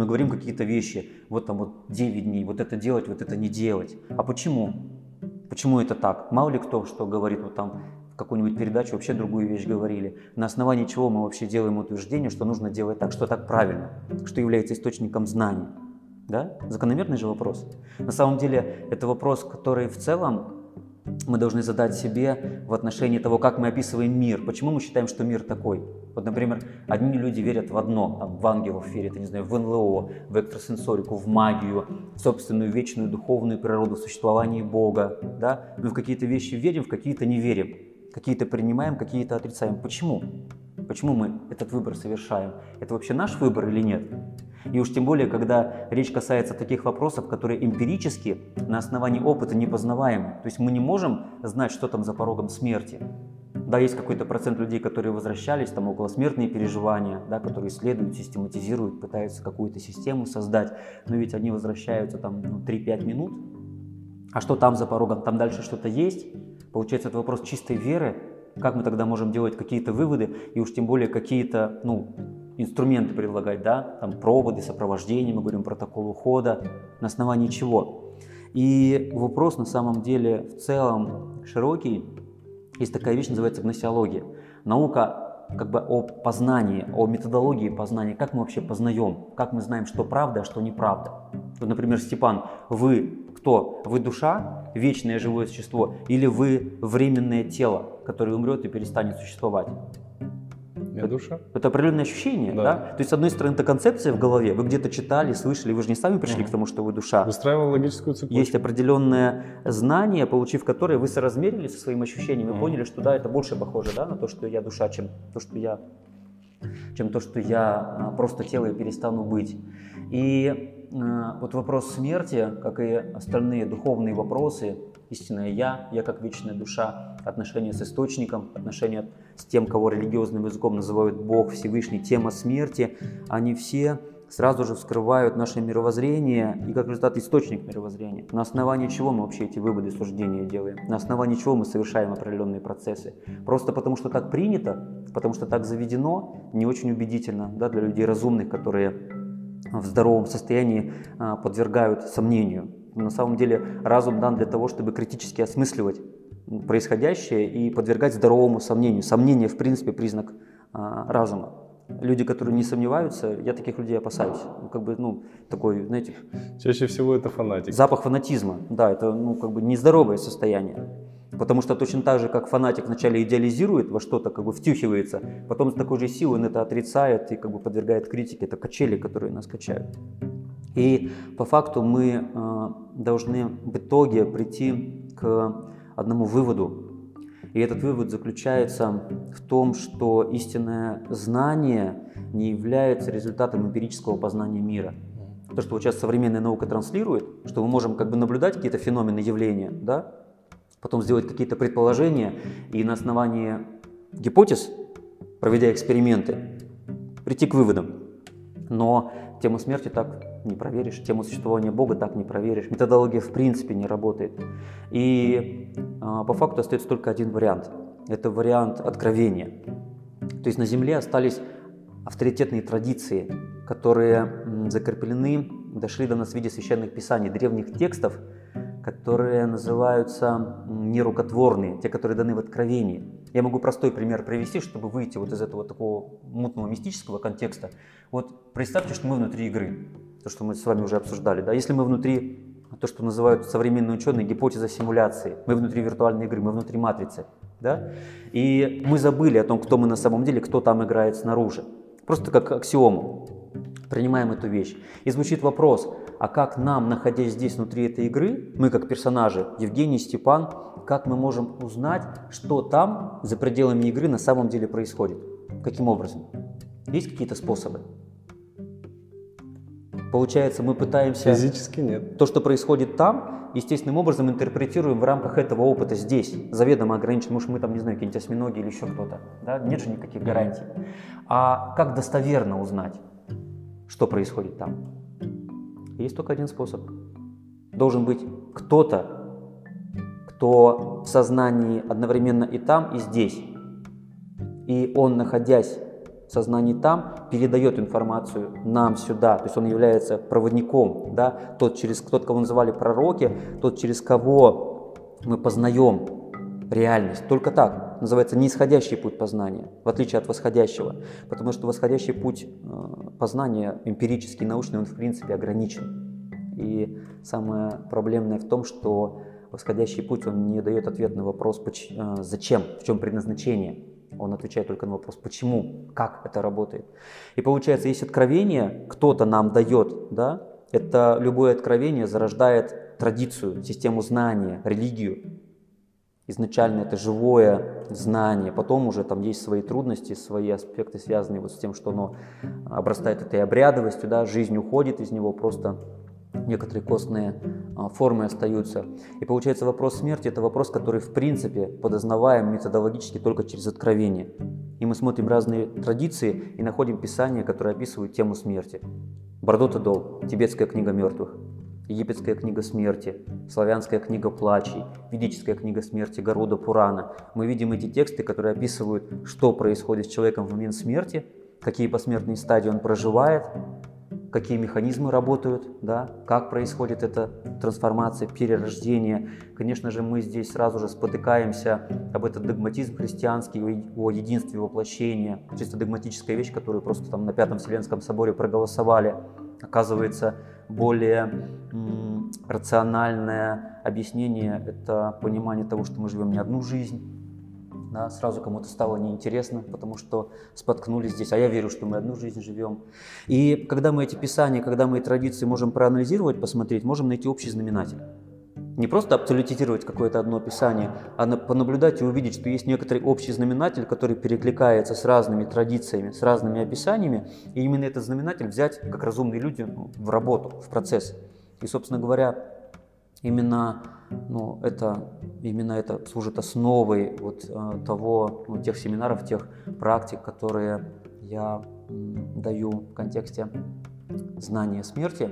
Мы говорим какие-то вещи, вот там вот 9 дней, вот это делать, вот это не делать. А почему? Почему это так? Мало ли кто что говорит, вот там в какую-нибудь передачу вообще другую вещь говорили. На основании чего мы вообще делаем утверждение, что нужно делать так, что так правильно, что является источником знаний. Да? Закономерный же вопрос. На самом деле это вопрос, который в целом мы должны задать себе в отношении того, как мы описываем мир. Почему мы считаем, что мир такой? Вот, например, одни люди верят в одно, там, в ангелов верят, я не знаю, в НЛО, в экстрасенсорику, в магию, в собственную вечную духовную природу, в существование Бога. Да? Мы в какие-то вещи верим, в какие-то не верим. Какие-то принимаем, какие-то отрицаем. Почему? Почему мы этот выбор совершаем? Это вообще наш выбор или нет? И уж тем более, когда речь касается таких вопросов, которые эмпирически на основании опыта непознаваемы. То есть мы не можем знать, что там за порогом смерти. Да, есть какой-то процент людей, которые возвращались, там околосмертные переживания, да, которые исследуют, систематизируют, пытаются какую-то систему создать, но ведь они возвращаются там ну, 3-5 минут. А что там за порогом? Там дальше что-то есть? Получается, это вопрос чистой веры. Как мы тогда можем делать какие-то выводы и уж тем более какие-то ну, инструменты предлагать, да, там проводы, сопровождение, мы говорим протокол ухода, на основании чего. И вопрос на самом деле в целом широкий. Есть такая вещь, называется гносеология. Наука как бы о познании, о методологии познания, как мы вообще познаем, как мы знаем, что правда, а что неправда. Вот, например, Степан, вы кто? Вы душа, вечное живое существо, или вы временное тело, которое умрет и перестанет существовать? Я душа. Это определенное ощущение, да. Да. То есть, с одной стороны, это концепция в голове, вы где-то читали, слышали, вы же не сами пришли к тому, что вы душа. Выстраивал логическую цепочку. Есть определенное знание, получив которое вы соразмерили со своим ощущением и Мгм. поняли, что да, это больше похоже да, на то, что я душа, чем то, что я, чем то, что я а, просто тело и перестану быть. И а, вот вопрос смерти, как и остальные духовные вопросы, истинное я, я как вечная душа, отношения с источником, отношения с тем, кого религиозным языком называют Бог, Всевышний, тема смерти, они все сразу же вскрывают наше мировоззрение и как результат источник мировоззрения. На основании чего мы вообще эти выводы, суждения делаем? На основании чего мы совершаем определенные процессы? Просто потому что так принято, потому что так заведено, не очень убедительно да, для людей разумных, которые в здоровом состоянии а, подвергают сомнению. На самом деле разум дан для того, чтобы критически осмысливать происходящее и подвергать здоровому сомнению. Сомнение, в принципе, признак а, разума. Люди, которые не сомневаются, я таких людей опасаюсь. Ну, как бы, ну, такой, знаете, Чаще всего это фанатик. запах фанатизма. Да, это, ну, как бы нездоровое состояние. Потому что точно так же, как фанатик вначале идеализирует во что-то, как бы втюхивается, потом с такой же силой он это отрицает и как бы подвергает критике. Это качели, которые нас качают. И по факту мы э, должны в итоге прийти к одному выводу. И этот вывод заключается в том, что истинное знание не является результатом эмпирического познания мира. То, что вот сейчас современная наука транслирует, что мы можем как бы наблюдать какие-то феномены, явления, да, потом сделать какие-то предположения и на основании гипотез, проведя эксперименты, прийти к выводам. Но тему смерти так не проверишь, тему существования Бога так не проверишь, методология в принципе не работает. И а, по факту остается только один вариант. Это вариант откровения. То есть на Земле остались авторитетные традиции, которые закреплены, дошли до нас в виде священных писаний, древних текстов, которые называются нерукотворные, те, которые даны в Откровении. Я могу простой пример привести, чтобы выйти вот из этого такого мутного мистического контекста. Вот представьте, что мы внутри игры, то, что мы с вами уже обсуждали. Да? Если мы внутри то, что называют современные ученые гипотеза симуляции, мы внутри виртуальной игры, мы внутри матрицы, да? и мы забыли о том, кто мы на самом деле, кто там играет снаружи. Просто как аксиому принимаем эту вещь. И звучит вопрос, а как нам, находясь здесь внутри этой игры, мы как персонажи, Евгений, Степан, как мы можем узнать, что там за пределами игры на самом деле происходит? Каким образом? Есть какие-то способы? Получается, мы пытаемся Физически нет. то, что происходит там, естественным образом интерпретируем в рамках этого опыта здесь, заведомо ограничен, может мы там, не знаю, какие-нибудь осьминоги или еще кто-то, да? нет же никаких гарантий. А как достоверно узнать, что происходит там? Есть только один способ. Должен быть кто-то, кто в сознании одновременно и там, и здесь. И он, находясь сознании там, передает информацию нам сюда. То есть он является проводником, да, тот, через, тот, кого называли пророки, тот, через кого мы познаем реальность. Только так. Называется неисходящий путь познания, в отличие от восходящего. Потому что восходящий путь э, познания, эмпирический, научный, он в принципе ограничен. И самое проблемное в том, что восходящий путь, он не дает ответ на вопрос, э, зачем, в чем предназначение. Он отвечает только на вопрос, почему, как это работает. И получается, есть откровение, кто-то нам дает, да, это любое откровение зарождает традицию, систему знания, религию. Изначально это живое знание, потом уже там есть свои трудности, свои аспекты, связанные вот с тем, что оно обрастает этой обрядовостью, да, жизнь уходит из него, просто некоторые костные а, формы остаются. И получается вопрос смерти – это вопрос, который в принципе подознаваем методологически только через откровение. И мы смотрим разные традиции и находим писания, которые описывают тему смерти. Бардота Дол, тибетская книга мертвых, египетская книга смерти, славянская книга плачей, ведическая книга смерти Города Пурана. Мы видим эти тексты, которые описывают, что происходит с человеком в момент смерти, какие посмертные стадии он проживает, какие механизмы работают, да, как происходит эта трансформация, перерождение. Конечно же, мы здесь сразу же спотыкаемся об этот догматизм христианский, о единстве воплощения, чисто догматическая вещь, которую просто там на Пятом Вселенском соборе проголосовали. Оказывается, более рациональное объяснение – это понимание того, что мы живем не одну жизнь, да, сразу кому-то стало неинтересно, потому что споткнулись здесь, а я верю, что мы одну жизнь живем. И когда мы эти писания, когда мы эти традиции можем проанализировать, посмотреть, можем найти общий знаменатель. Не просто абсолютизировать какое-то одно писание, а понаблюдать и увидеть, что есть некоторый общий знаменатель, который перекликается с разными традициями, с разными описаниями, и именно этот знаменатель взять, как разумные люди, ну, в работу, в процесс. И, собственно говоря, Именно, ну, это, именно это служит основой вот, э, того, ну, тех семинаров, тех практик, которые я даю в контексте знания смерти,